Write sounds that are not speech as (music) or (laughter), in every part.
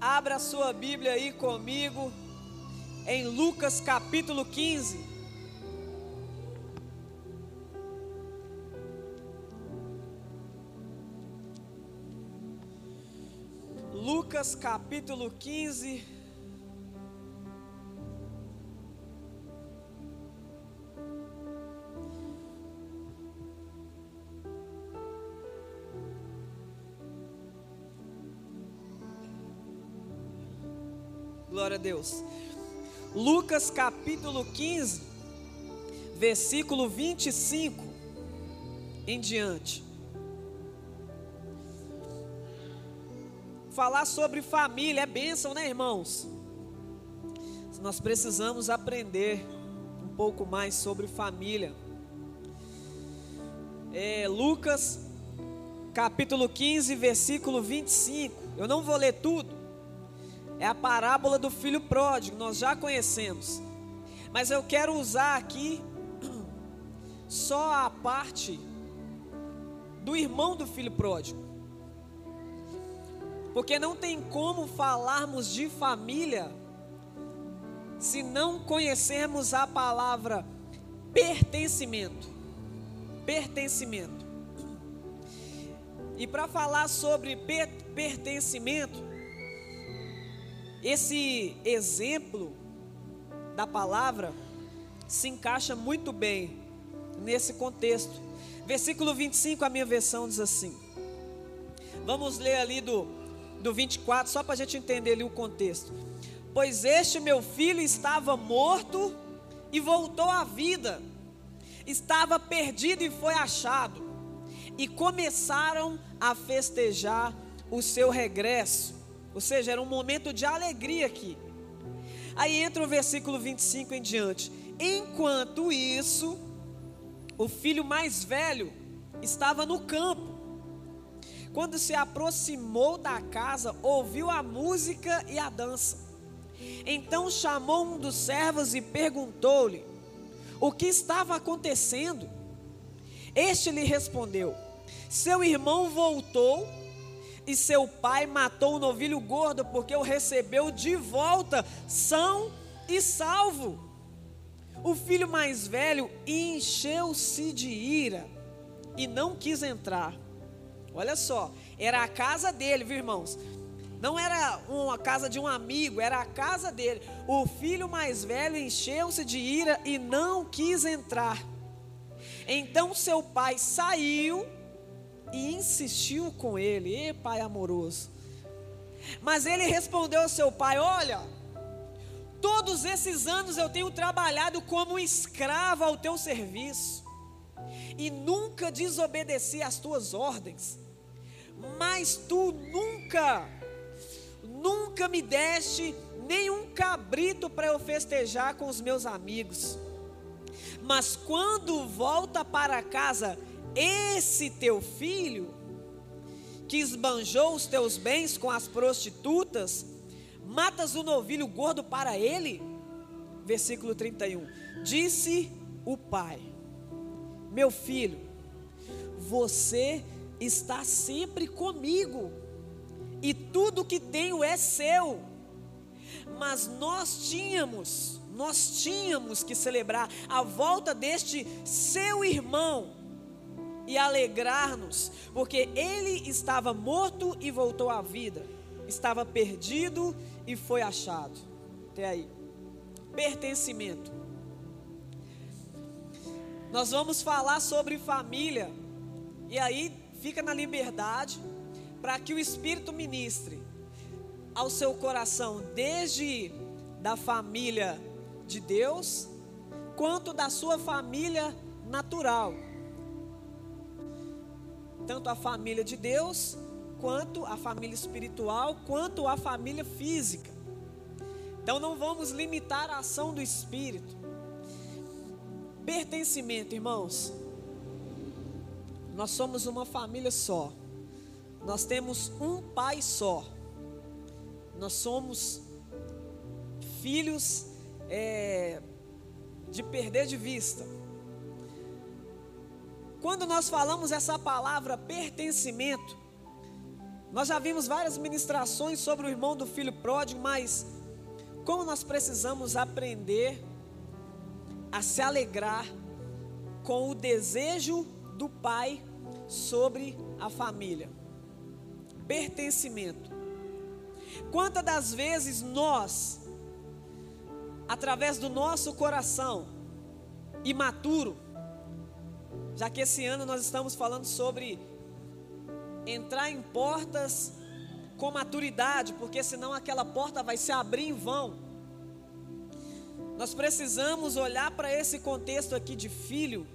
Abra sua Bíblia aí comigo em Lucas capítulo 15. Lucas capítulo 15. A Deus. Lucas capítulo 15, versículo 25 em diante. Falar sobre família é bênção, né, irmãos? Nós precisamos aprender um pouco mais sobre família. É, Lucas capítulo 15, versículo 25. Eu não vou ler tudo, é a parábola do filho pródigo, nós já conhecemos. Mas eu quero usar aqui (clears throat) só a parte do irmão do filho pródigo. Porque não tem como falarmos de família se não conhecermos a palavra pertencimento. Pertencimento. E para falar sobre pertencimento, esse exemplo da palavra se encaixa muito bem nesse contexto. Versículo 25, a minha versão diz assim. Vamos ler ali do, do 24, só para a gente entender ali o contexto. Pois este meu filho estava morto e voltou à vida, estava perdido e foi achado, e começaram a festejar o seu regresso. Ou seja, era um momento de alegria aqui. Aí entra o versículo 25 em diante. Enquanto isso, o filho mais velho estava no campo. Quando se aproximou da casa, ouviu a música e a dança. Então chamou um dos servos e perguntou-lhe o que estava acontecendo. Este lhe respondeu: Seu irmão voltou e seu pai matou o novilho gordo porque o recebeu de volta, são e salvo. O filho mais velho encheu-se de ira e não quis entrar. Olha só, era a casa dele, viu irmãos? Não era uma casa de um amigo, era a casa dele. O filho mais velho encheu-se de ira e não quis entrar. Então seu pai saiu e insistiu com ele, e pai amoroso. Mas ele respondeu ao seu pai: Olha, todos esses anos eu tenho trabalhado como escravo ao teu serviço, e nunca desobedeci às tuas ordens, mas tu nunca, nunca me deste nenhum cabrito para eu festejar com os meus amigos. Mas quando volta para casa, esse teu filho, que esbanjou os teus bens com as prostitutas, matas o novilho gordo para ele? Versículo 31. Disse o pai: Meu filho, você está sempre comigo, e tudo que tenho é seu. Mas nós tínhamos, nós tínhamos que celebrar a volta deste seu irmão e alegrar-nos, porque ele estava morto e voltou à vida, estava perdido e foi achado. Até aí. Pertencimento. Nós vamos falar sobre família, e aí fica na liberdade para que o Espírito ministre ao seu coração, desde da família de Deus, quanto da sua família natural tanto a família de Deus, quanto a família espiritual, quanto a família física. Então não vamos limitar a ação do Espírito. Pertencimento, irmãos. Nós somos uma família só. Nós temos um pai só. Nós somos filhos é, de perder de vista. Quando nós falamos essa palavra pertencimento, Nós já vimos várias ministrações sobre o irmão do filho pródigo, mas como nós precisamos aprender a se alegrar com o desejo do pai sobre a família. Pertencimento. Quantas das vezes nós, através do nosso coração imaturo, já que esse ano nós estamos falando sobre entrar em portas com maturidade, porque senão aquela porta vai se abrir em vão. Nós precisamos olhar para esse contexto aqui de filho,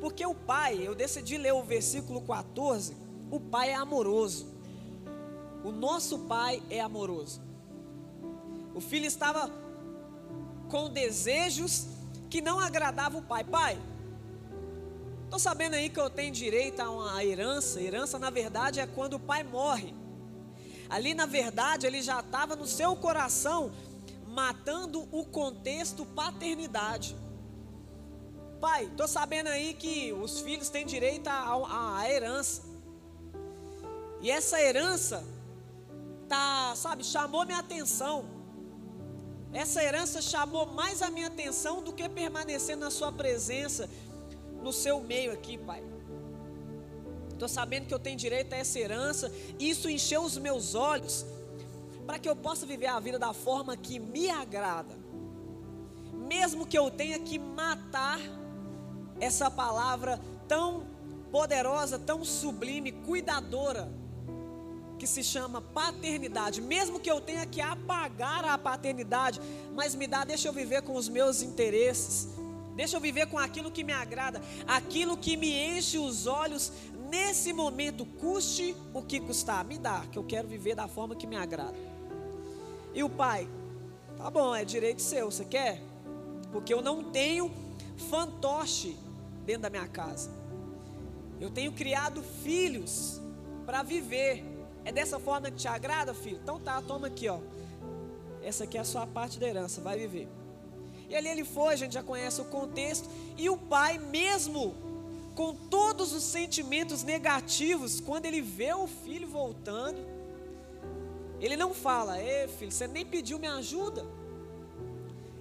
porque o pai, eu decidi ler o versículo 14, o pai é amoroso. O nosso pai é amoroso. O filho estava com desejos que não agradavam o pai. Pai, Estou sabendo aí que eu tenho direito a uma herança. Herança, na verdade, é quando o pai morre. Ali, na verdade, ele já estava no seu coração matando o contexto paternidade. Pai, estou sabendo aí que os filhos têm direito à herança. E essa herança tá, sabe, chamou minha atenção. Essa herança chamou mais a minha atenção do que permanecer na sua presença no seu meio aqui, Pai. Estou sabendo que eu tenho direito a essa herança, isso encheu os meus olhos, para que eu possa viver a vida da forma que me agrada, mesmo que eu tenha que matar essa palavra tão poderosa, tão sublime, cuidadora, que se chama paternidade, mesmo que eu tenha que apagar a paternidade, mas me dá, deixa eu viver com os meus interesses, Deixa eu viver com aquilo que me agrada, aquilo que me enche os olhos nesse momento, custe o que custar. Me dá, que eu quero viver da forma que me agrada. E o pai, tá bom, é direito seu, você quer? Porque eu não tenho fantoche dentro da minha casa. Eu tenho criado filhos para viver. É dessa forma que te agrada, filho? Então tá, toma aqui, ó. Essa aqui é a sua parte da herança, vai viver. E ali ele foi, a gente já conhece o contexto. E o pai, mesmo com todos os sentimentos negativos, quando ele vê o filho voltando, ele não fala: Ei, filho, você nem pediu minha ajuda.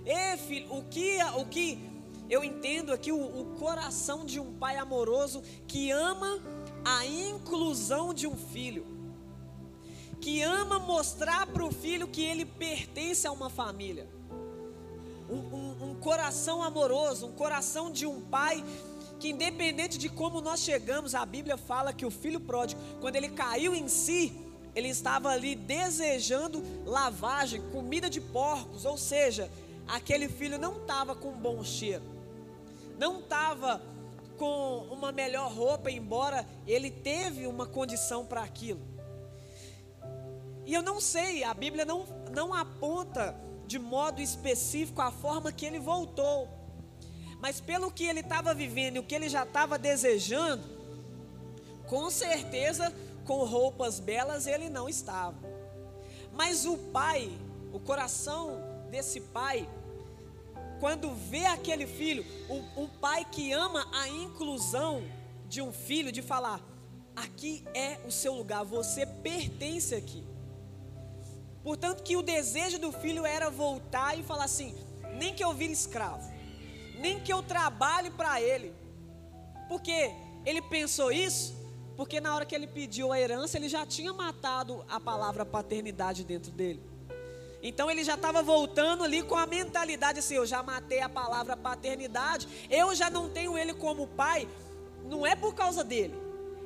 Ei, filho, o que, o que eu entendo aqui, o, o coração de um pai amoroso que ama a inclusão de um filho que ama mostrar para o filho que ele pertence a uma família um, um, um coração amoroso, um coração de um pai que independente de como nós chegamos, a Bíblia fala que o filho pródigo, quando ele caiu em si, ele estava ali desejando lavagem, comida de porcos, ou seja, aquele filho não estava com um bom cheiro, não estava com uma melhor roupa, embora ele teve uma condição para aquilo. E eu não sei, a Bíblia não, não aponta de modo específico a forma que ele voltou. Mas pelo que ele estava vivendo e o que ele já estava desejando, com certeza com roupas belas ele não estava. Mas o pai, o coração desse pai, quando vê aquele filho, um, um pai que ama a inclusão de um filho, de falar: aqui é o seu lugar, você pertence aqui. Portanto, que o desejo do filho era voltar e falar assim: nem que eu vire escravo, nem que eu trabalhe para ele. Porque ele pensou isso, porque na hora que ele pediu a herança, ele já tinha matado a palavra paternidade dentro dele. Então ele já estava voltando ali com a mentalidade assim: eu já matei a palavra paternidade, eu já não tenho ele como pai. Não é por causa dele,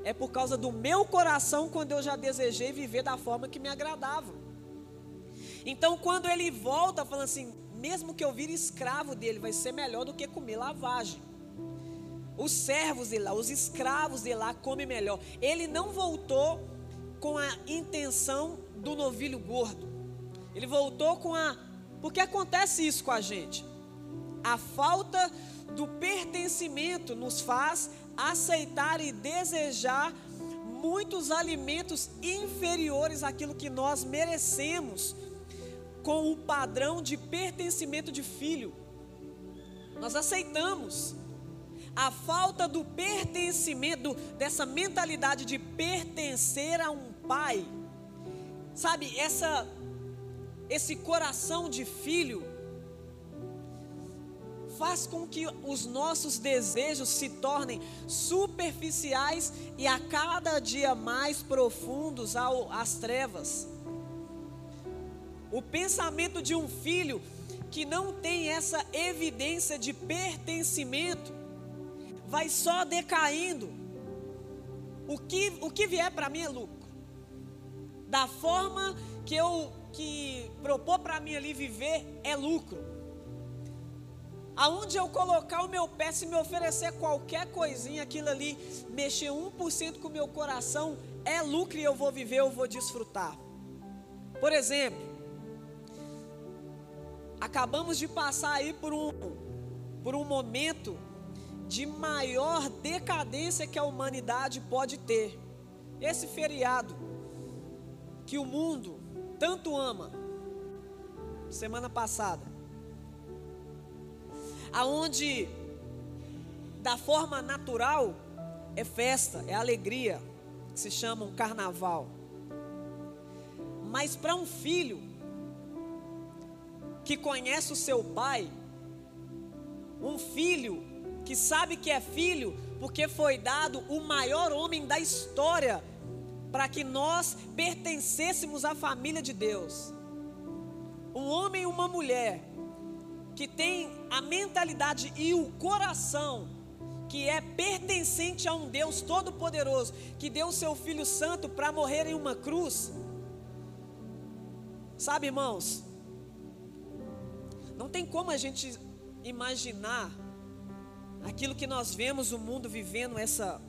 é por causa do meu coração quando eu já desejei viver da forma que me agradava. Então, quando ele volta, falando assim: mesmo que eu vire escravo dele, vai ser melhor do que comer lavagem. Os servos de lá, os escravos de lá comem melhor. Ele não voltou com a intenção do novilho gordo. Ele voltou com a. Porque acontece isso com a gente. A falta do pertencimento nos faz aceitar e desejar muitos alimentos inferiores àquilo que nós merecemos com o padrão de pertencimento de filho. Nós aceitamos. a falta do pertencimento, dessa mentalidade de pertencer a um pai, sabe, essa, esse coração de filho, faz com que os nossos desejos se tornem superficiais e a cada dia mais profundos ao, às trevas. O pensamento de um filho que não tem essa evidência de pertencimento vai só decaindo. O que, o que vier para mim é lucro. Da forma que eu que propor para mim ali viver é lucro. Aonde eu colocar o meu pé, se me oferecer qualquer coisinha, aquilo ali, mexer 1% com o meu coração, é lucro e eu vou viver, eu vou desfrutar. Por exemplo, acabamos de passar aí por um, por um momento de maior decadência que a humanidade pode ter. Esse feriado que o mundo tanto ama, semana passada, aonde da forma natural é festa, é alegria, que se chama um carnaval. Mas para um filho que conhece o seu pai, um filho que sabe que é filho, porque foi dado o maior homem da história para que nós pertencêssemos à família de Deus. Um homem e uma mulher que tem a mentalidade e o coração que é pertencente a um Deus todo-poderoso, que deu o seu Filho Santo para morrer em uma cruz. Sabe, irmãos, não tem como a gente imaginar aquilo que nós vemos o mundo vivendo essa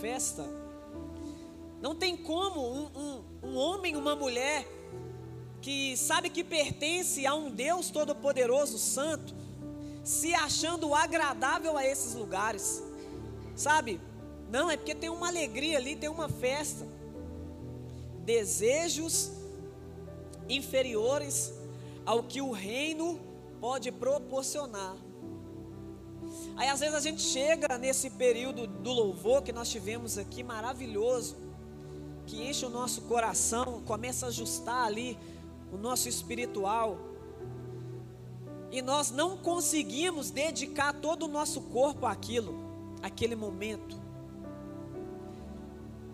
festa. Não tem como um, um, um homem, uma mulher que sabe que pertence a um Deus todo-poderoso, santo, se achando agradável a esses lugares, sabe? Não, é porque tem uma alegria ali, tem uma festa. Desejos inferiores ao que o reino pode proporcionar. Aí às vezes a gente chega nesse período do louvor que nós tivemos aqui, maravilhoso, que enche o nosso coração, começa a ajustar ali o nosso espiritual, e nós não conseguimos dedicar todo o nosso corpo àquilo, àquele momento.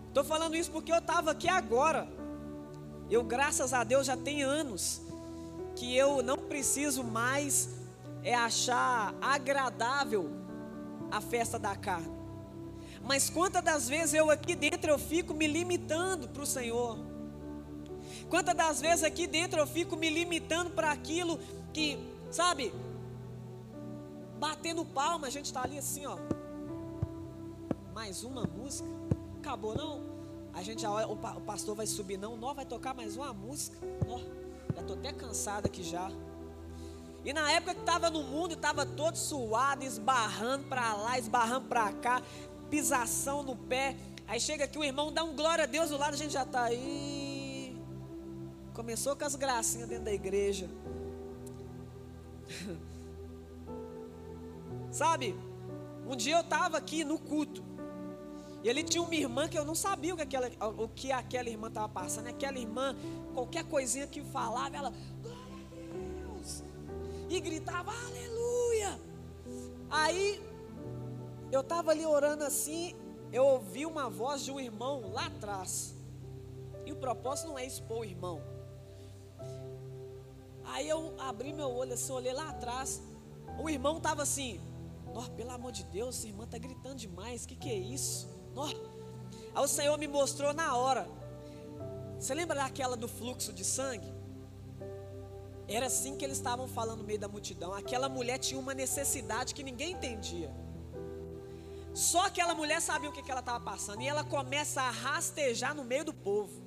Estou falando isso porque eu estava aqui agora. Eu, graças a Deus, já tem anos que eu não preciso mais é achar agradável a festa da carne. Mas quantas das vezes eu aqui dentro eu fico me limitando para o Senhor? Quantas das vezes aqui dentro eu fico me limitando para aquilo que, sabe, batendo palma, a gente está ali assim, ó. Mais uma música, acabou não? A gente já o pastor vai subir não, nós vai tocar mais uma música. Ó, já tô até cansado aqui já. E na época que estava no mundo, estava todo suado, esbarrando para lá, esbarrando para cá, pisação no pé. Aí chega aqui o irmão, dá um glória a Deus do lado, a gente já está aí. Começou com as gracinhas dentro da igreja. (laughs) Sabe? Um dia eu estava aqui no culto. E ali tinha uma irmã que eu não sabia o que aquela, o que aquela irmã estava passando. Aquela irmã, qualquer coisinha que falava, ela, glória a Deus. E gritava, aleluia. Aí, eu estava ali orando assim, eu ouvi uma voz de um irmão lá atrás. E o propósito não é expor o irmão. Aí eu abri meu olho assim, olhei lá atrás. O irmão estava assim, Nó, pelo amor de Deus, essa irmã está gritando demais, o que, que é isso? Nó. Aí o Senhor me mostrou na hora. Você lembra daquela do fluxo de sangue? Era assim que eles estavam falando no meio da multidão. Aquela mulher tinha uma necessidade que ninguém entendia. Só aquela mulher sabia o que, que ela estava passando. E ela começa a rastejar no meio do povo.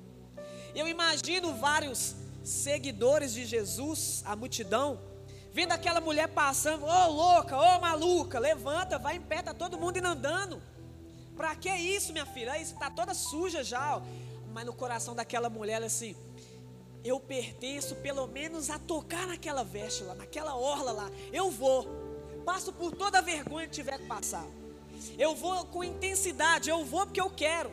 Eu imagino vários seguidores de Jesus, a multidão, vendo aquela mulher passando, ô oh, louca, ô oh, maluca, levanta, vai em pé, tá todo mundo indo andando. Para que isso, minha filha? Aí está toda suja já. Ó. Mas no coração daquela mulher, assim, eu pertenço pelo menos a tocar naquela veste lá, naquela orla lá. Eu vou. Passo por toda a vergonha que tiver que passar. Eu vou com intensidade, eu vou porque eu quero.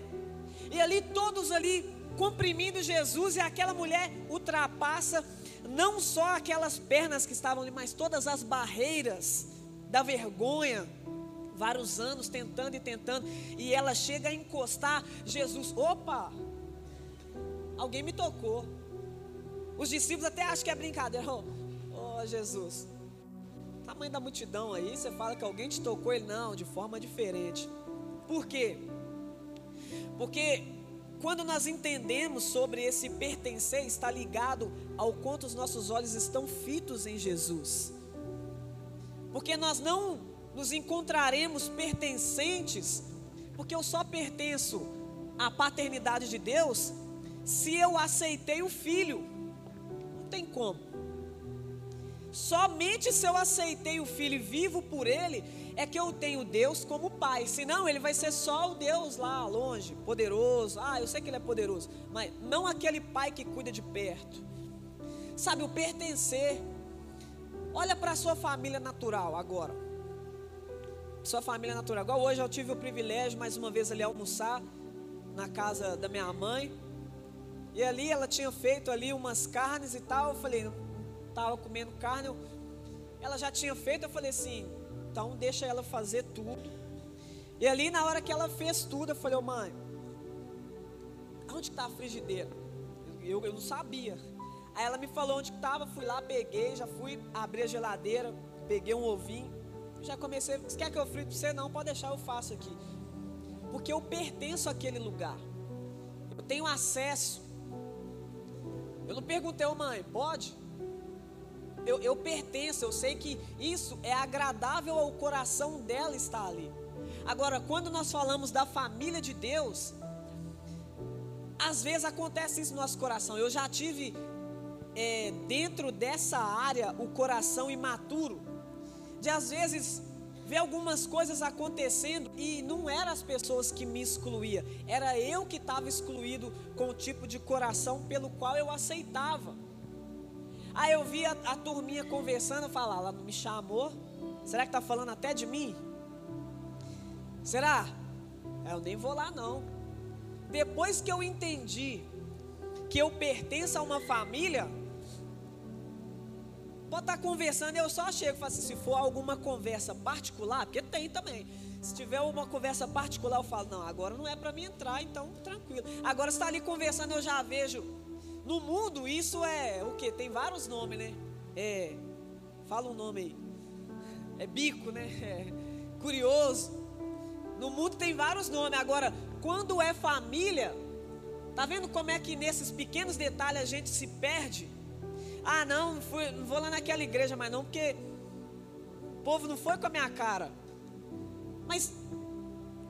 E ali todos ali comprimindo Jesus e aquela mulher ultrapassa não só aquelas pernas que estavam ali, mas todas as barreiras da vergonha. Vários anos tentando e tentando, e ela chega a encostar Jesus. Opa! Alguém me tocou. Os discípulos até acham que é brincadeira. Oh, oh Jesus, tamanho da multidão aí, você fala que alguém te tocou ele não, de forma diferente. Por quê? Porque quando nós entendemos sobre esse pertencer, está ligado ao quanto os nossos olhos estão fitos em Jesus. Porque nós não nos encontraremos pertencentes, porque eu só pertenço à paternidade de Deus se eu aceitei o filho. Não tem como. Somente se eu aceitei o filho vivo por ele, é que eu tenho Deus como pai. Senão ele vai ser só o Deus lá longe, poderoso. Ah, eu sei que ele é poderoso, mas não aquele pai que cuida de perto. Sabe, o pertencer. Olha para a sua família natural agora. Sua família natural. Igual hoje eu tive o privilégio mais uma vez ali almoçar na casa da minha mãe. E ali ela tinha feito ali umas carnes e tal. Eu falei, estava comendo carne. Eu, ela já tinha feito, eu falei assim, então deixa ela fazer tudo. E ali na hora que ela fez tudo, eu falei, oh, mãe, onde está a frigideira? Eu, eu não sabia. Aí ela me falou onde estava, fui lá, peguei, já fui abrir a geladeira, peguei um ovinho, já comecei, quer que eu frite para você? Não, pode deixar, eu faço aqui. Porque eu pertenço àquele lugar. Eu tenho acesso. Eu não perguntei, oh, mãe, pode? eu, eu pertenço, eu sei que isso é agradável ao coração dela estar ali. Agora, quando nós falamos da família de Deus, às vezes acontece isso no nosso coração. Eu já tive é, dentro dessa área o coração imaturo, de às vezes ver algumas coisas acontecendo e não eram as pessoas que me excluía, era eu que estava excluído com o tipo de coração pelo qual eu aceitava. Aí eu vi a, turminha conversando, falar, ela não me chamou. Será que está falando até de mim? Será? Eu nem vou lá não. Depois que eu entendi que eu pertenço a uma família, pode estar tá conversando, eu só chego e falo assim, se for alguma conversa particular, porque tem também. Se tiver uma conversa particular, eu falo, não, agora não é para mim entrar, então tranquilo. Agora está ali conversando, eu já vejo no mundo, isso é o que? Tem vários nomes, né? É. Fala um nome aí. É bico, né? (laughs) É curioso. No mundo tem vários nomes. Agora, quando é família, tá vendo como é que nesses pequenos detalhes a gente se perde? Ah, não, fui, não vou lá naquela igreja mais não, porque o povo não foi com a minha cara. Mas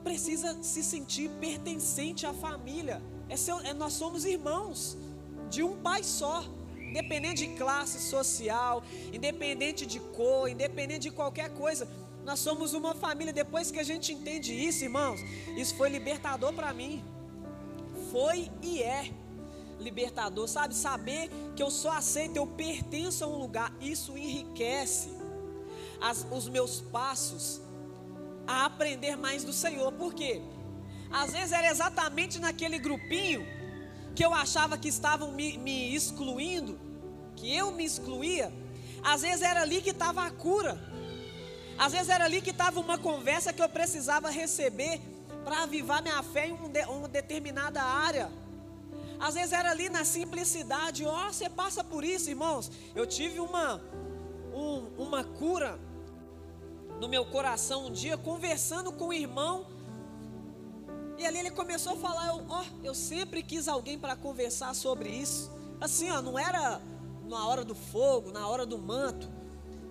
precisa se sentir pertencente à família. É seu, é, nós somos irmãos de um pai só, independente de classe social, independente de cor, independente de qualquer coisa. Nós somos uma família. Depois que a gente entende isso, irmãos, isso foi libertador para mim. Foi e é libertador, sabe? Saber que eu só aceito, eu pertenço a um lugar, isso enriquece as, os meus passos a aprender mais do Senhor. Por quê? Às vezes era exatamente naquele grupinho que eu achava que estavam me, me excluindo, que eu me excluía, às vezes era ali que estava a cura, às vezes era ali que estava uma conversa que eu precisava receber para avivar minha fé em um de, uma determinada área. Às vezes era ali na simplicidade, ó, oh, você passa por isso, irmãos. Eu tive uma, um, uma cura no meu coração um dia, conversando com um irmão e ali ele começou a falar, ó, oh, eu sempre quis alguém para conversar sobre isso. Assim, ó, não era na hora do fogo, na hora do manto.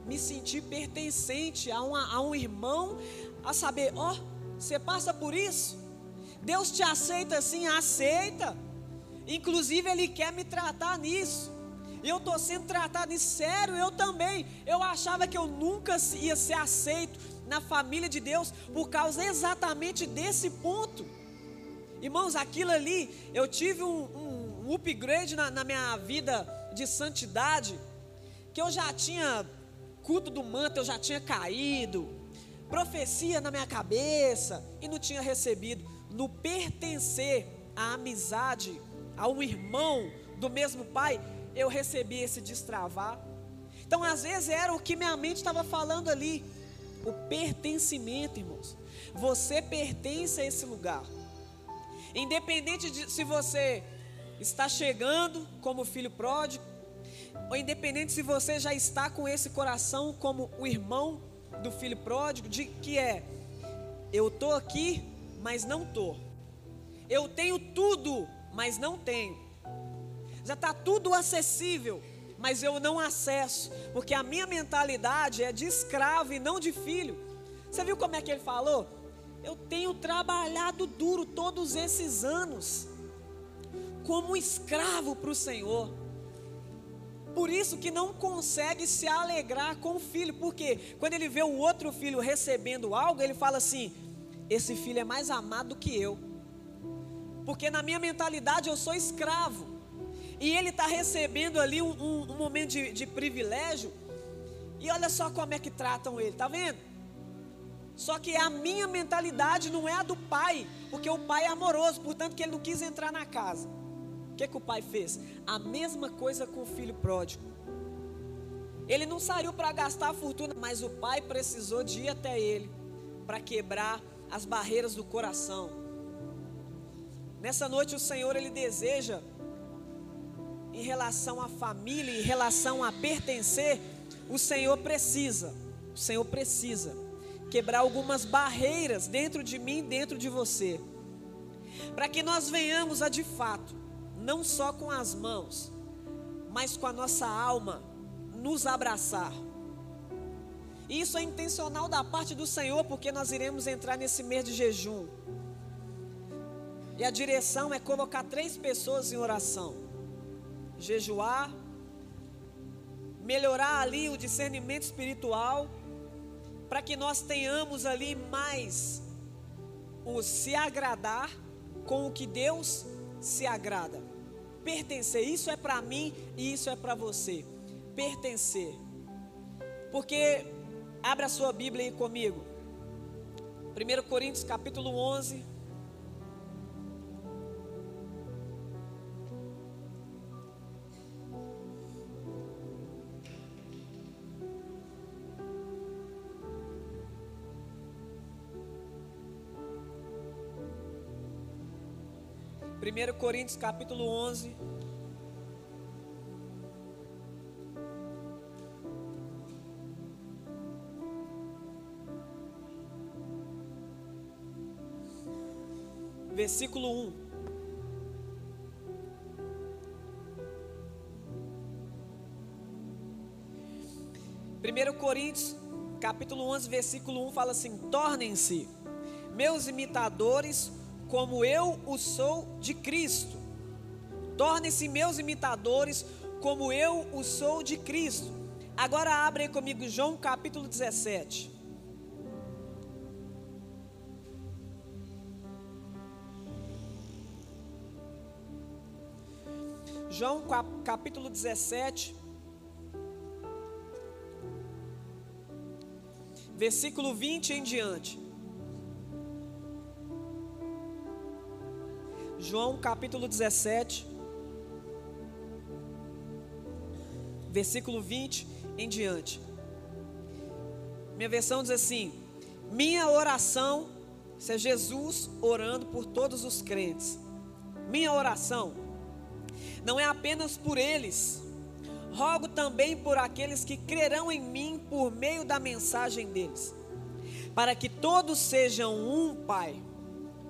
Me senti pertencente a, uma, a um irmão, a saber, ó, oh, você passa por isso? Deus te aceita assim, aceita. Inclusive Ele quer me tratar nisso. Eu estou sendo tratado nisso, sério, eu também. Eu achava que eu nunca ia ser aceito na família de Deus por causa exatamente desse ponto. Irmãos, aquilo ali, eu tive um, um, um upgrade na, na minha vida de santidade, que eu já tinha culto do manto, eu já tinha caído, profecia na minha cabeça e não tinha recebido. No pertencer à amizade, a um irmão do mesmo pai, eu recebi esse destravar. Então, às vezes, era o que minha mente estava falando ali. O pertencimento, irmãos. Você pertence a esse lugar. Independente de se você está chegando como filho pródigo, ou independente se você já está com esse coração como o irmão do filho pródigo, de que é eu tô aqui, mas não tô. Eu tenho tudo, mas não tenho. Já está tudo acessível, mas eu não acesso, porque a minha mentalidade é de escravo e não de filho. Você viu como é que ele falou? Eu tenho trabalhado duro todos esses anos, como escravo para o Senhor. Por isso que não consegue se alegrar com o filho, porque quando ele vê o outro filho recebendo algo, ele fala assim: esse filho é mais amado do que eu, porque na minha mentalidade eu sou escravo, e ele está recebendo ali um, um, um momento de, de privilégio, e olha só como é que tratam ele, tá vendo? Só que a minha mentalidade não é a do pai, porque o pai é amoroso, portanto que ele não quis entrar na casa. O que, que o pai fez? A mesma coisa com o filho pródigo. Ele não saiu para gastar a fortuna, mas o pai precisou de ir até ele para quebrar as barreiras do coração. Nessa noite o Senhor ele deseja em relação à família, em relação a pertencer, o Senhor precisa, o Senhor precisa quebrar algumas barreiras dentro de mim, dentro de você, para que nós venhamos a de fato não só com as mãos, mas com a nossa alma, nos abraçar. E isso é intencional da parte do Senhor, porque nós iremos entrar nesse mês de jejum. E a direção é colocar três pessoas em oração: jejuar, melhorar ali o discernimento espiritual, para que nós tenhamos ali mais o se agradar com o que Deus se agrada. Pertencer, isso é para mim e isso é para você. Pertencer. Porque, abra sua Bíblia aí comigo. 1 Coríntios capítulo 11. Primeiro Coríntios capítulo 11. Versículo 1. Primeiro Coríntios, capítulo 11, versículo 1 fala assim: Tornem-se meus imitadores, como eu o sou de Cristo. Tornem-se meus imitadores, como eu o sou de Cristo. Agora abre aí comigo João capítulo 17. João capítulo 17, versículo 20 em diante. João capítulo 17, versículo 20 em diante. Minha versão diz assim: Minha oração, isso é Jesus orando por todos os crentes. Minha oração não é apenas por eles, rogo também por aqueles que crerão em mim por meio da mensagem deles, para que todos sejam um, Pai,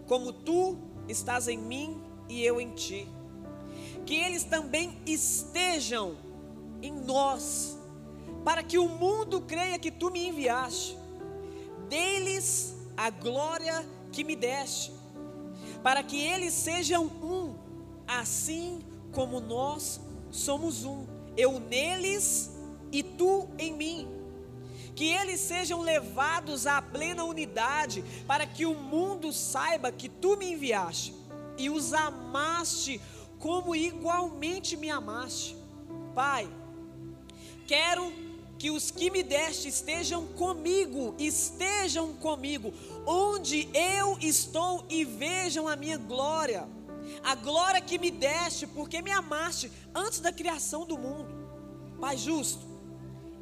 como tu estás em mim e eu em ti. Que eles também estejam em nós, para que o mundo creia que tu me enviaste. Deles a glória que me deste, para que eles sejam um, assim como nós somos um. Eu neles e tu em mim que eles sejam levados à plena unidade, para que o mundo saiba que tu me enviaste e os amaste como igualmente me amaste. Pai, quero que os que me deste estejam comigo, estejam comigo, onde eu estou e vejam a minha glória, a glória que me deste, porque me amaste antes da criação do mundo. Pai justo,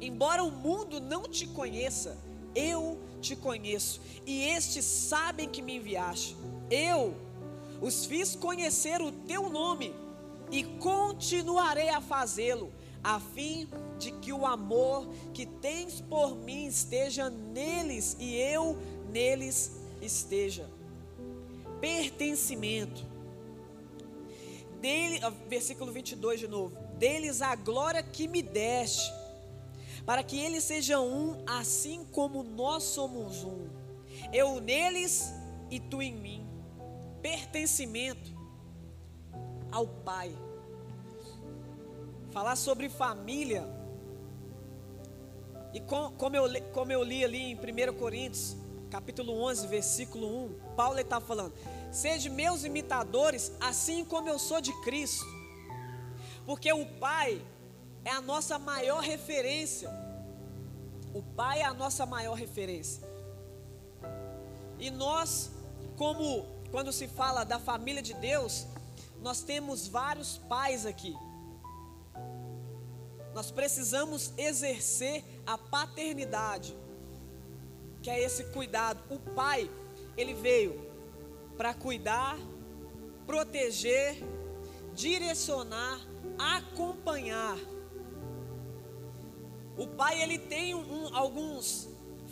embora o mundo não te conheça, eu te conheço, e estes sabem que me enviaste. Eu os fiz conhecer o teu nome e continuarei a fazê-lo, a fim de que o amor que tens por mim esteja neles e eu neles esteja. Pertencimento. Dele, versículo 22 de novo. Deles a glória que me deste, para que eles sejam um, assim como nós somos um. Eu neles e tu em mim pertencimento ao Pai. Falar sobre família. E com, como, eu, como eu li ali em 1 Coríntios, capítulo 11, versículo 1, Paulo está falando: Sede meus imitadores, assim como eu sou de Cristo. Porque o Pai é a nossa maior referência. O Pai é a nossa maior referência. E nós, como quando se fala da família de Deus, nós temos vários pais aqui. Nós precisamos exercer a paternidade, que é esse cuidado. O pai, ele veio para cuidar, proteger, direcionar, acompanhar. O pai ele tem um, alguns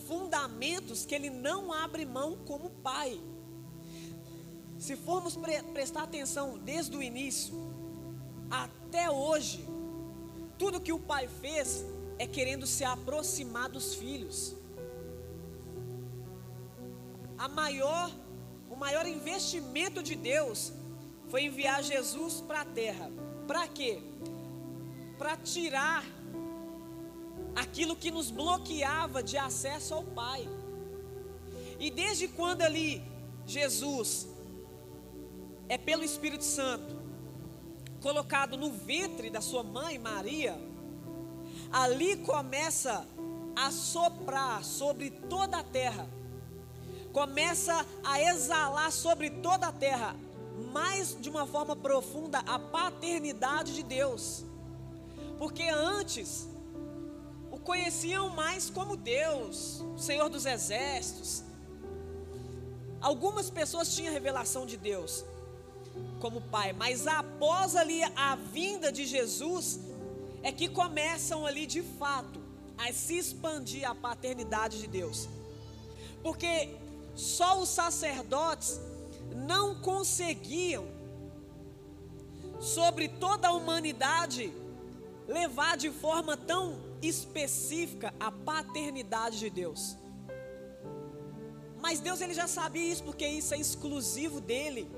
fundamentos que ele não abre mão como pai. Se formos pre prestar atenção desde o início até hoje, tudo que o pai fez é querendo se aproximar dos filhos. A maior, o maior investimento de Deus foi enviar Jesus para a terra. Para quê? Para tirar aquilo que nos bloqueava de acesso ao Pai. E desde quando ali Jesus é pelo Espírito Santo, colocado no ventre da sua mãe Maria, ali começa a soprar sobre toda a terra, começa a exalar sobre toda a terra, mais de uma forma profunda, a paternidade de Deus, porque antes conheciam mais como Deus, Senhor dos Exércitos. Algumas pessoas tinham revelação de Deus, como pai, mas após ali a vinda de Jesus, é que começam ali de fato a se expandir a paternidade de Deus. Porque só os sacerdotes não conseguiam sobre toda a humanidade levar de forma tão específica a paternidade de Deus. Mas Deus ele já sabia isso porque isso é exclusivo dele.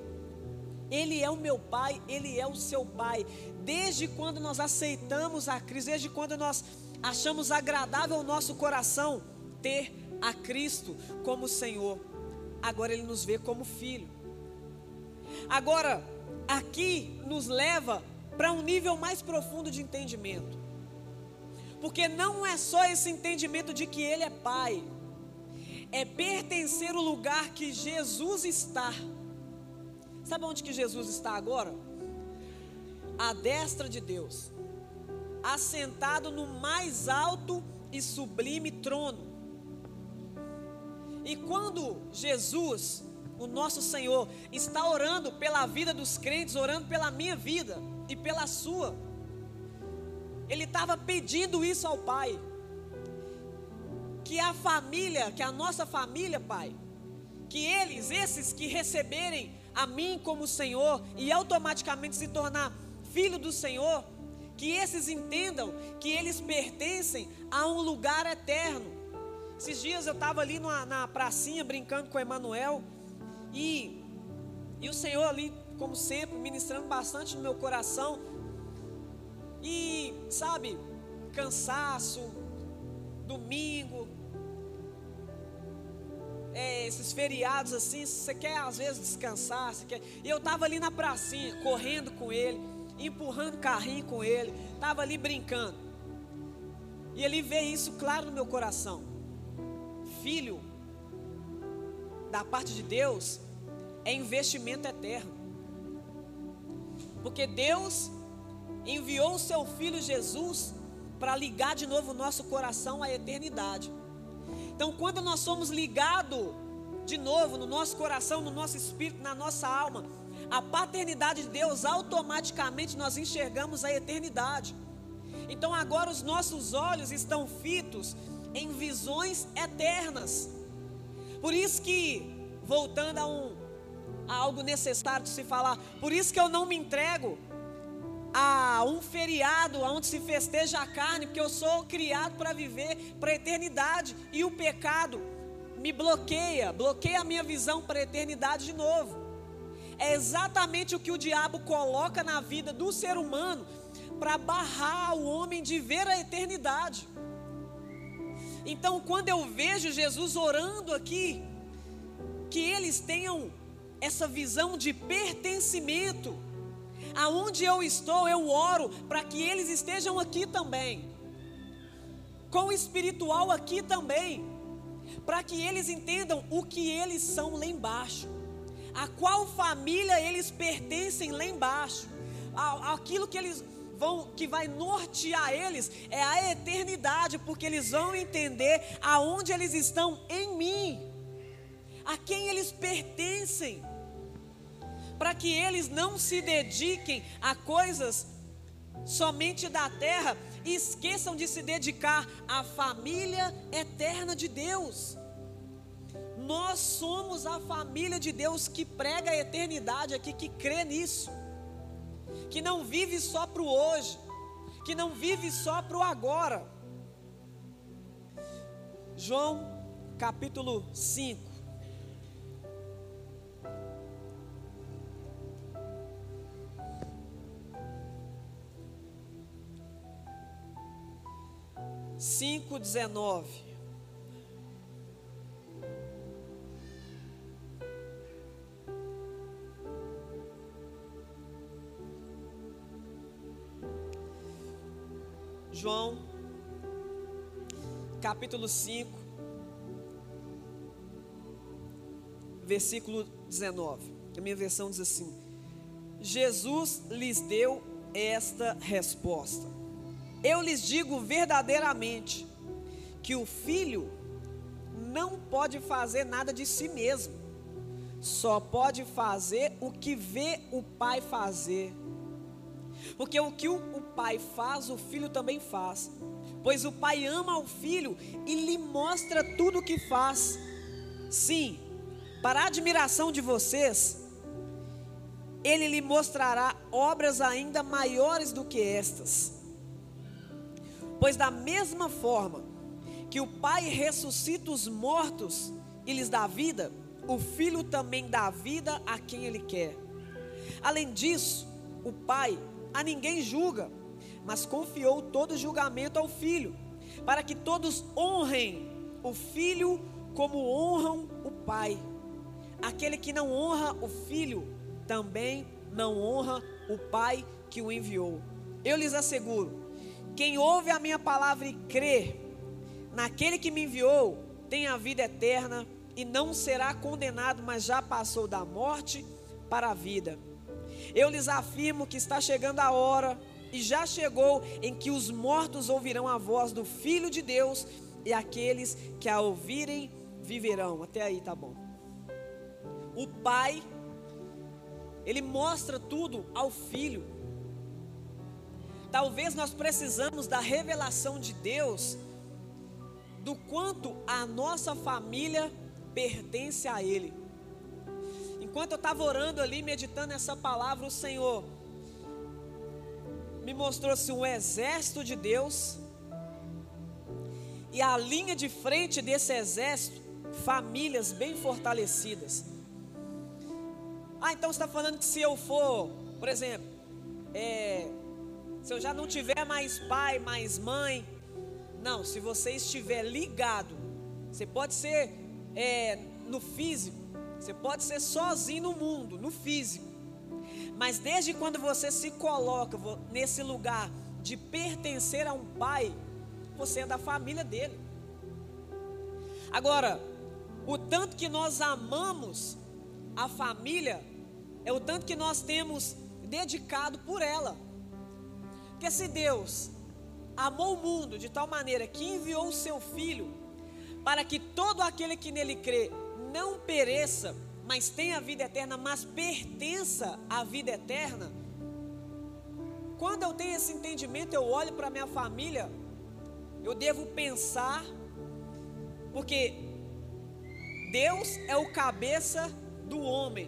Ele é o meu pai, ele é o seu pai. Desde quando nós aceitamos a Cristo, desde quando nós achamos agradável ao nosso coração ter a Cristo como Senhor, agora ele nos vê como filho. Agora, aqui nos leva para um nível mais profundo de entendimento. Porque não é só esse entendimento de que ele é pai, é pertencer ao lugar que Jesus está Sabe onde que Jesus está agora? À destra de Deus, assentado no mais alto e sublime trono. E quando Jesus, o nosso Senhor, está orando pela vida dos crentes, orando pela minha vida e pela sua, ele estava pedindo isso ao Pai. Que a família, que a nossa família, Pai, que eles, esses que receberem a mim como Senhor e automaticamente se tornar filho do Senhor, que esses entendam que eles pertencem a um lugar eterno. Esses dias eu estava ali numa, na pracinha brincando com Emanuel e, e o Senhor ali, como sempre, ministrando bastante no meu coração. E, sabe, cansaço, domingo, é, esses feriados assim, você quer às vezes descansar, você quer. E eu tava ali na pracinha, correndo com ele, empurrando carrinho com ele, tava ali brincando. E ele vê isso claro no meu coração. Filho, da parte de Deus, é investimento eterno. Porque Deus enviou o seu filho Jesus para ligar de novo o nosso coração à eternidade. Então, quando nós somos ligados de novo no nosso coração, no nosso espírito, na nossa alma, a paternidade de Deus, automaticamente nós enxergamos a eternidade. Então, agora os nossos olhos estão fitos em visões eternas. Por isso que, voltando a um a algo necessário de se falar, por isso que eu não me entrego a um feriado onde se festeja a carne, porque eu sou criado para viver para a eternidade e o pecado me bloqueia, bloqueia a minha visão para a eternidade de novo. É exatamente o que o diabo coloca na vida do ser humano para barrar o homem de ver a eternidade. Então, quando eu vejo Jesus orando aqui, que eles tenham essa visão de pertencimento, aonde eu estou, eu oro para que eles estejam aqui também, com o espiritual aqui também, para que eles entendam o que eles são lá embaixo, a qual família eles pertencem lá embaixo, aquilo que eles vão, que vai nortear eles é a eternidade, porque eles vão entender aonde eles estão em mim, a quem eles pertencem, para que eles não se dediquem a coisas somente da terra e esqueçam de se dedicar à família eterna de Deus. Nós somos a família de Deus que prega a eternidade aqui, que crê nisso que não vive só para o hoje, que não vive só para o agora. João capítulo 5. Cinco dezenove. João, capítulo 5, versículo 19. A minha versão diz assim: Jesus lhes deu esta resposta: Eu lhes digo verdadeiramente que o filho não pode fazer nada de si mesmo, só pode fazer o que vê o pai fazer. Porque o que o, pai faz, o filho também faz. Pois o pai ama o filho e lhe mostra tudo o que faz. Sim, para a admiração de vocês, ele lhe mostrará obras ainda maiores do que estas. Pois da mesma forma que o Pai ressuscita os mortos e lhes dá vida, o Filho também dá vida a quem ele quer. Além disso, o Pai a ninguém julga, mas confiou todo julgamento ao Filho, para que todos honrem o Filho como honram o Pai. Aquele que não honra o Filho, também não honra o Pai que o enviou. Eu lhes asseguro: quem ouve a minha palavra e crê naquele que me enviou, tem a vida eterna e não será condenado, mas já passou da morte para a vida. Eu lhes afirmo que está chegando a hora, e já chegou, em que os mortos ouvirão a voz do Filho de Deus, e aqueles que a ouvirem viverão. Até aí tá bom. O Pai, ele mostra tudo ao Filho. Talvez nós precisamos da revelação de Deus do quanto a nossa família pertence a Ele. Enquanto eu estava orando ali, meditando essa palavra, o Senhor me mostrou-se um exército de Deus, e a linha de frente desse exército, famílias bem fortalecidas. Ah, então você está falando que se eu for, por exemplo, é, se eu já não tiver mais pai, mais mãe, não, se você estiver ligado, você pode ser é, no físico, você pode ser sozinho no mundo, no físico. Mas desde quando você se coloca nesse lugar de pertencer a um pai, você é da família dele. Agora, o tanto que nós amamos a família é o tanto que nós temos dedicado por ela. Porque se Deus amou o mundo de tal maneira que enviou o seu filho para que todo aquele que nele crê não pereça, mas tenha vida eterna, mas pertença à vida eterna. Quando eu tenho esse entendimento, eu olho para minha família, eu devo pensar, porque Deus é o cabeça do homem.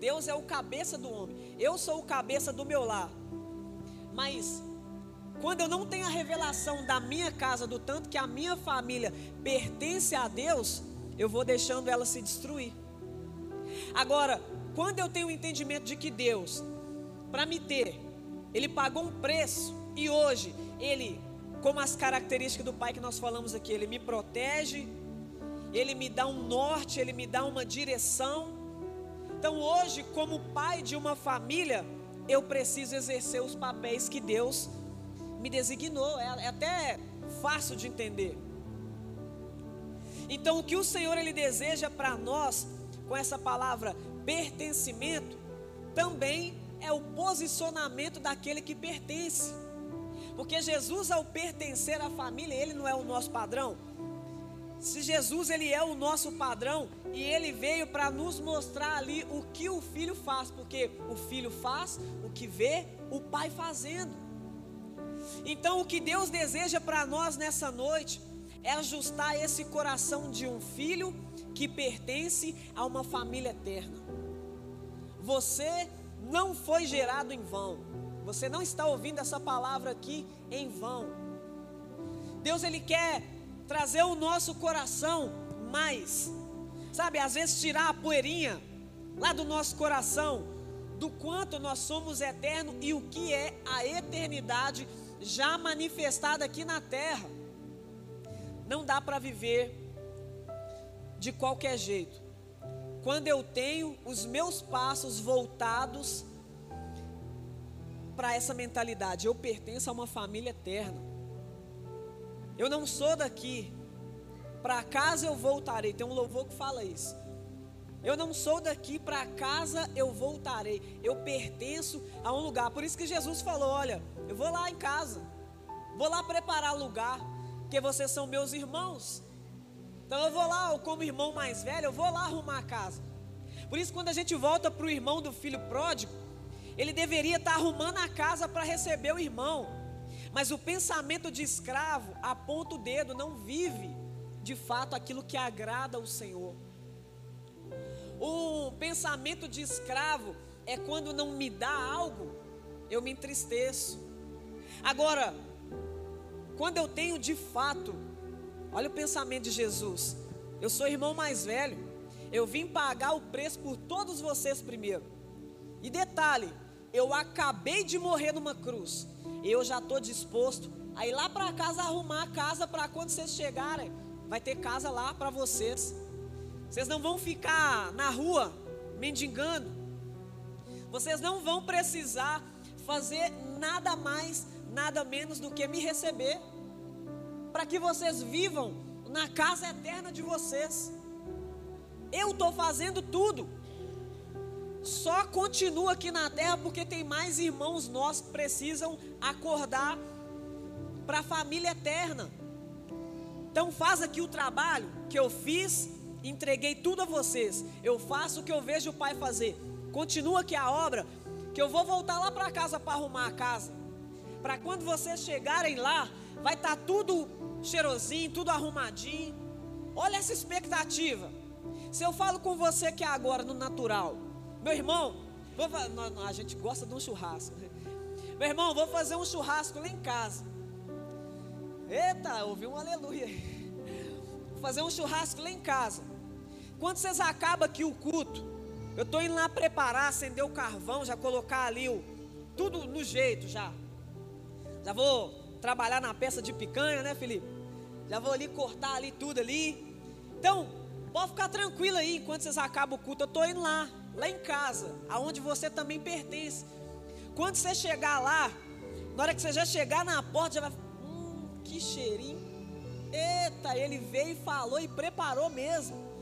Deus é o cabeça do homem. Eu sou o cabeça do meu lar. Mas quando eu não tenho a revelação da minha casa, do tanto que a minha família pertence a Deus, eu vou deixando ela se destruir. Agora, quando eu tenho o entendimento de que Deus, para me ter, Ele pagou um preço e hoje Ele, como as características do Pai que nós falamos aqui, Ele me protege, Ele me dá um norte, Ele me dá uma direção. Então hoje, como pai de uma família, eu preciso exercer os papéis que Deus me designou. É, é até fácil de entender. Então, o que o Senhor ele deseja para nós com essa palavra pertencimento também é o posicionamento daquele que pertence. Porque Jesus, ao pertencer à família, ele não é o nosso padrão. Se Jesus ele é o nosso padrão e ele veio para nos mostrar ali o que o filho faz, porque o filho faz o que vê o pai fazendo. Então o que Deus deseja para nós nessa noite é ajustar esse coração de um filho que pertence a uma família eterna. Você não foi gerado em vão. Você não está ouvindo essa palavra aqui em vão. Deus ele quer trazer o nosso coração mais, sabe, às vezes tirar a poeirinha lá do nosso coração, do quanto nós somos eternos e o que é a eternidade já manifestada aqui na terra. Não dá para viver de qualquer jeito. Quando eu tenho os meus passos voltados para essa mentalidade, eu pertenço a uma família eterna. Eu não sou daqui. Para casa eu voltarei. Tem um louvor que fala isso. Eu não sou daqui, para casa eu voltarei. Eu pertenço a um lugar. Por isso que Jesus falou: Olha, eu vou lá em casa, vou lá preparar lugar porque vocês são meus irmãos. Então eu vou lá, eu como irmão mais velho, eu vou lá arrumar a casa. Por isso, quando a gente volta para o irmão do filho pródigo, ele deveria estar tá arrumando a casa para receber o irmão. Mas o pensamento de escravo aponta o dedo, não vive de fato aquilo que agrada ao Senhor. O pensamento de escravo é quando não me dá algo, eu me entristeço. Agora, quando eu tenho de fato, olha o pensamento de Jesus. Eu sou irmão mais velho. Eu vim pagar o preço por todos vocês primeiro. E detalhe, eu acabei de morrer numa cruz. Eu já estou disposto a ir lá para casa arrumar a casa para quando vocês chegarem, vai ter casa lá para vocês. Vocês não vão ficar na rua mendigando. Vocês não vão precisar fazer nada mais nada menos do que me receber, para que vocês vivam na casa eterna de vocês. Eu estou fazendo tudo, só continuo aqui na terra porque tem mais irmãos nossos que precisam acordar para a família eterna. Então faz aqui o trabalho que eu fiz, entreguei tudo a vocês. Eu faço o que eu vejo o pai fazer. Continua aqui a obra, que eu vou voltar lá para casa para arrumar a casa para quando vocês chegarem lá, vai estar tá tudo cheirosinho, tudo arrumadinho. Olha essa expectativa. Se eu falo com você que é agora no natural, meu irmão, vou, a gente gosta de um churrasco. Meu irmão, vou fazer um churrasco lá em casa. Eita, ouvi um aleluia. Vou fazer um churrasco lá em casa. Quando vocês acabam aqui o culto, eu estou indo lá preparar, acender o carvão, já colocar ali o, tudo no jeito já. Já vou trabalhar na peça de picanha, né, Felipe? Já vou ali cortar ali tudo ali. Então, pode ficar tranquilo aí enquanto vocês acabam o culto. Eu estou indo lá, lá em casa, aonde você também pertence. Quando você chegar lá, na hora que você já chegar na porta, já vai. Hum, que cheirinho. Eita, ele veio e falou e preparou mesmo.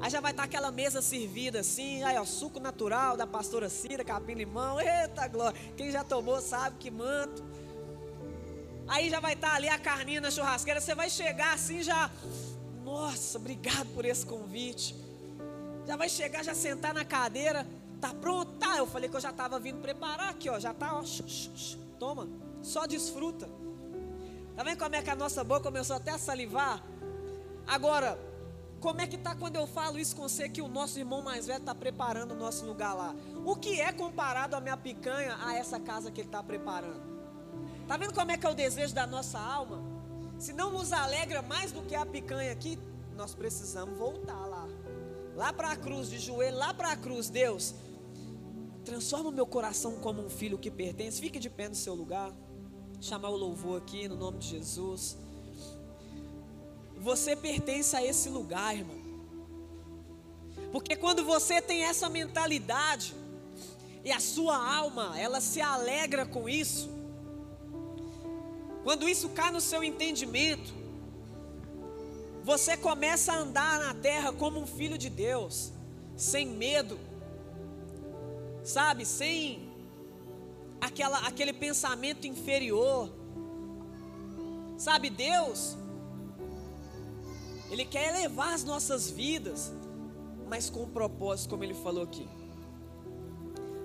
Aí já vai estar aquela mesa servida assim, aí ó, suco natural da pastora Cira, capim limão. Eita glória. Quem já tomou sabe que manto. Aí já vai estar ali a carninha na churrasqueira, você vai chegar assim já. Nossa, obrigado por esse convite. Já vai chegar, já sentar na cadeira. Tá pronto? Tá. Eu falei que eu já estava vindo preparar aqui, ó. Já tá, ó. Toma. Só desfruta. Tá vendo como é que a nossa boca começou até a salivar? Agora, como é que tá quando eu falo isso com você que o nosso irmão mais velho está preparando o nosso lugar lá? O que é comparado a minha picanha a essa casa que ele está preparando? Tá vendo como é que é o desejo da nossa alma? Se não nos alegra mais do que a picanha aqui, nós precisamos voltar lá. Lá para a cruz, de joelho, lá para a cruz, Deus. Transforma o meu coração como um filho que pertence. Fique de pé no seu lugar. Chamar o louvor aqui no nome de Jesus. Você pertence a esse lugar, irmão. Porque quando você tem essa mentalidade e a sua alma, ela se alegra com isso. Quando isso cai no seu entendimento, você começa a andar na terra como um filho de Deus, sem medo, sabe, sem aquela, aquele pensamento inferior. Sabe, Deus, Ele quer elevar as nossas vidas, mas com um propósito, como Ele falou aqui,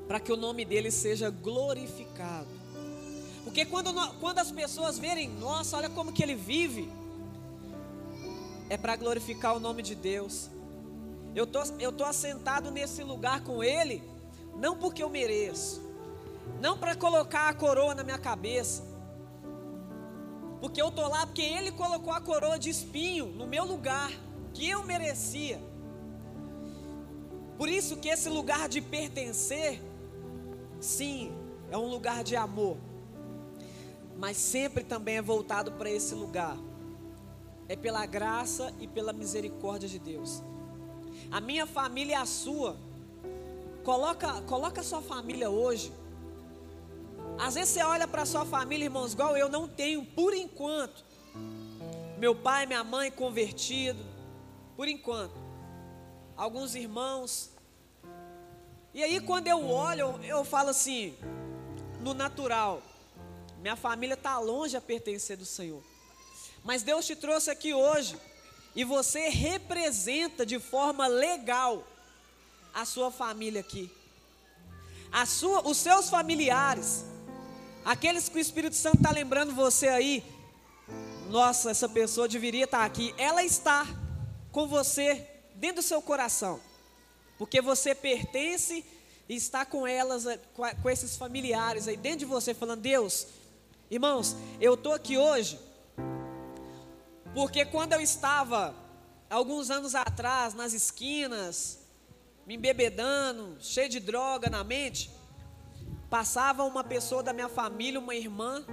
para que o nome dele seja glorificado. Porque quando, quando as pessoas verem, nossa, olha como que ele vive, é para glorificar o nome de Deus. Eu tô, eu tô assentado nesse lugar com Ele, não porque eu mereço, não para colocar a coroa na minha cabeça, porque eu tô lá porque Ele colocou a coroa de espinho no meu lugar, que eu merecia. Por isso que esse lugar de pertencer, sim, é um lugar de amor, mas sempre também é voltado para esse lugar. É pela graça e pela misericórdia de Deus. A minha família é a sua. Coloca, coloca a sua família hoje. Às vezes você olha para sua família, irmãos, igual eu não tenho, por enquanto. Meu pai, minha mãe convertido, por enquanto. Alguns irmãos. E aí quando eu olho, eu, eu falo assim, no natural, minha família está longe a pertencer do Senhor. Mas Deus te trouxe aqui hoje e você representa de forma legal a sua família aqui. A sua, os seus familiares, aqueles que o Espírito Santo está lembrando você aí, nossa, essa pessoa deveria estar tá aqui. Ela está com você dentro do seu coração, porque você pertence e está com elas, com, esses familiares aí dentro de você, falando: Deus, irmãos, eu estou aqui hoje porque quando eu estava, alguns anos atrás, nas esquinas, me embebedando, cheio de droga na mente, passava uma pessoa da minha família, uma irmã,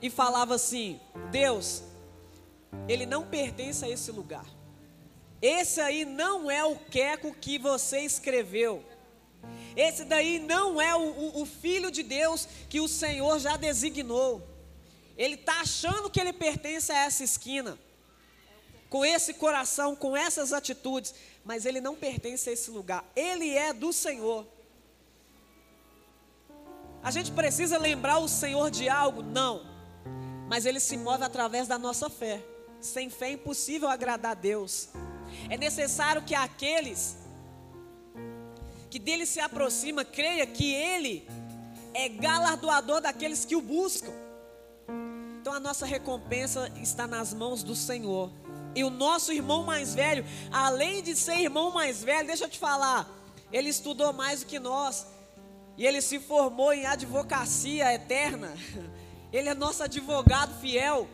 e falava assim: Deus, ele não pertence a esse lugar. Esse aí não é o queco que você escreveu. Esse daí não é o, o, o filho de Deus que o Senhor já designou. Ele está achando que ele pertence a essa esquina, com esse coração, com essas atitudes, mas ele não pertence a esse lugar, ele é do Senhor. A gente precisa lembrar o Senhor de algo? Não, mas ele se move através da nossa fé. Sem fé é impossível agradar a Deus. É necessário que aqueles que dele se aproxima creia que ele é galardoador daqueles que o buscam. Então a nossa recompensa está nas mãos do Senhor. E o nosso irmão mais velho, além de ser irmão mais velho, deixa eu te falar, ele estudou mais do que nós. E ele se formou em advocacia eterna. (laughs) Ele é nosso advogado fiel.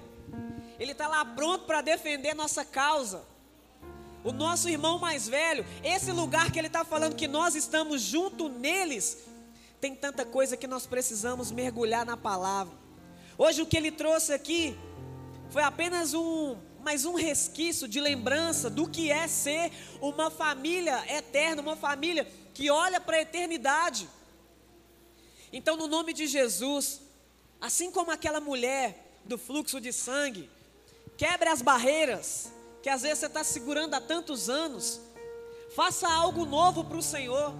Ele está lá pronto para defender nossa causa. O nosso irmão mais velho, esse lugar que ele está falando que nós estamos junto neles, tem tanta coisa que nós precisamos mergulhar na palavra. Hoje o que ele trouxe aqui foi apenas um mais um resquício de lembrança do que é ser uma família eterna, uma família que olha para a eternidade. Então, no nome de Jesus, assim como aquela mulher, do fluxo de sangue. Quebre as barreiras que às vezes você está segurando há tantos anos. Faça algo novo para o Senhor.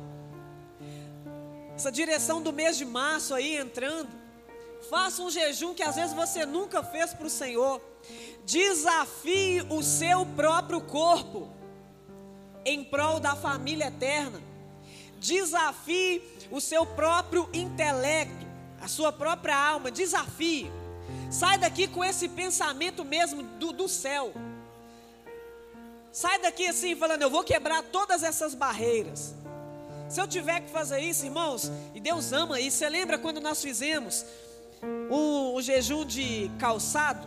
Essa direção do mês de março aí entrando. Faça um jejum que às vezes você nunca fez para o Senhor. Desafie o seu próprio corpo em prol da família eterna. Desafie o seu próprio intelecto, a sua própria alma. Desafie. Sai daqui com esse pensamento mesmo do, do céu. Sai daqui assim, falando: Eu vou quebrar todas essas barreiras. Se eu tiver que fazer isso, irmãos, e Deus ama isso. Você lembra quando nós fizemos um, um jejum de calçado?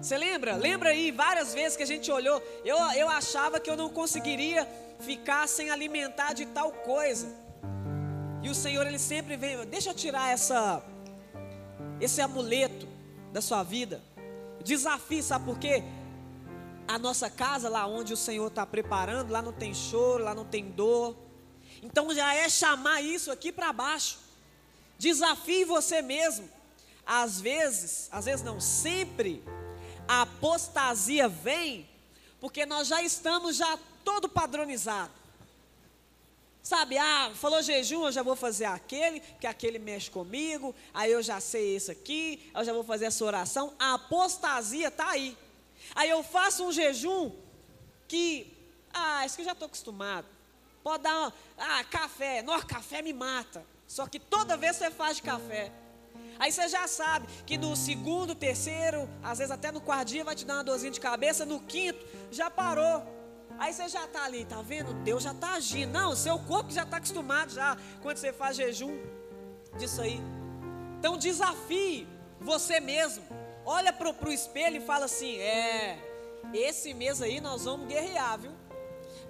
Você lembra? Lembra aí várias vezes que a gente olhou. Eu, eu achava que eu não conseguiria ficar sem alimentar de tal coisa. E o Senhor, Ele sempre vem, deixa eu tirar essa, esse amuleto da sua vida. Desafio, sabe por quê? A nossa casa, lá onde o Senhor está preparando, lá não tem choro, lá não tem dor. Então já é chamar isso aqui para baixo. Desafie você mesmo. Às vezes, às vezes não, sempre a apostasia vem porque nós já estamos já todo padronizado. Sabe, ah, falou jejum, eu já vou fazer aquele, que aquele mexe comigo, aí eu já sei isso aqui, eu já vou fazer essa oração. A apostasia está aí. Aí eu faço um jejum que, ah, isso que eu já estou acostumado. Pode dar, ah, café, nossa, café me mata. Só que toda vez você faz de café. Aí você já sabe que no segundo, terceiro, às vezes até no quarto dia vai te dar uma dorzinha de cabeça, no quinto já parou. Aí você já está ali, tá vendo? Deus já está agindo. Não, seu corpo já está acostumado já quando você faz jejum disso aí. Então desafie você mesmo. Olha para o espelho e fala assim: é, esse mês aí nós vamos guerrear, viu?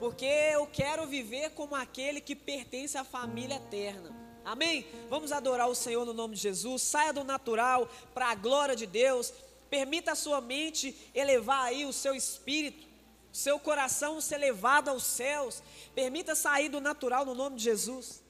Porque eu quero viver como aquele que pertence à família eterna. Amém? Vamos adorar o Senhor no nome de Jesus. Saia do natural para a glória de Deus. Permita a sua mente elevar aí o seu espírito, seu coração ser levado aos céus. Permita sair do natural no nome de Jesus.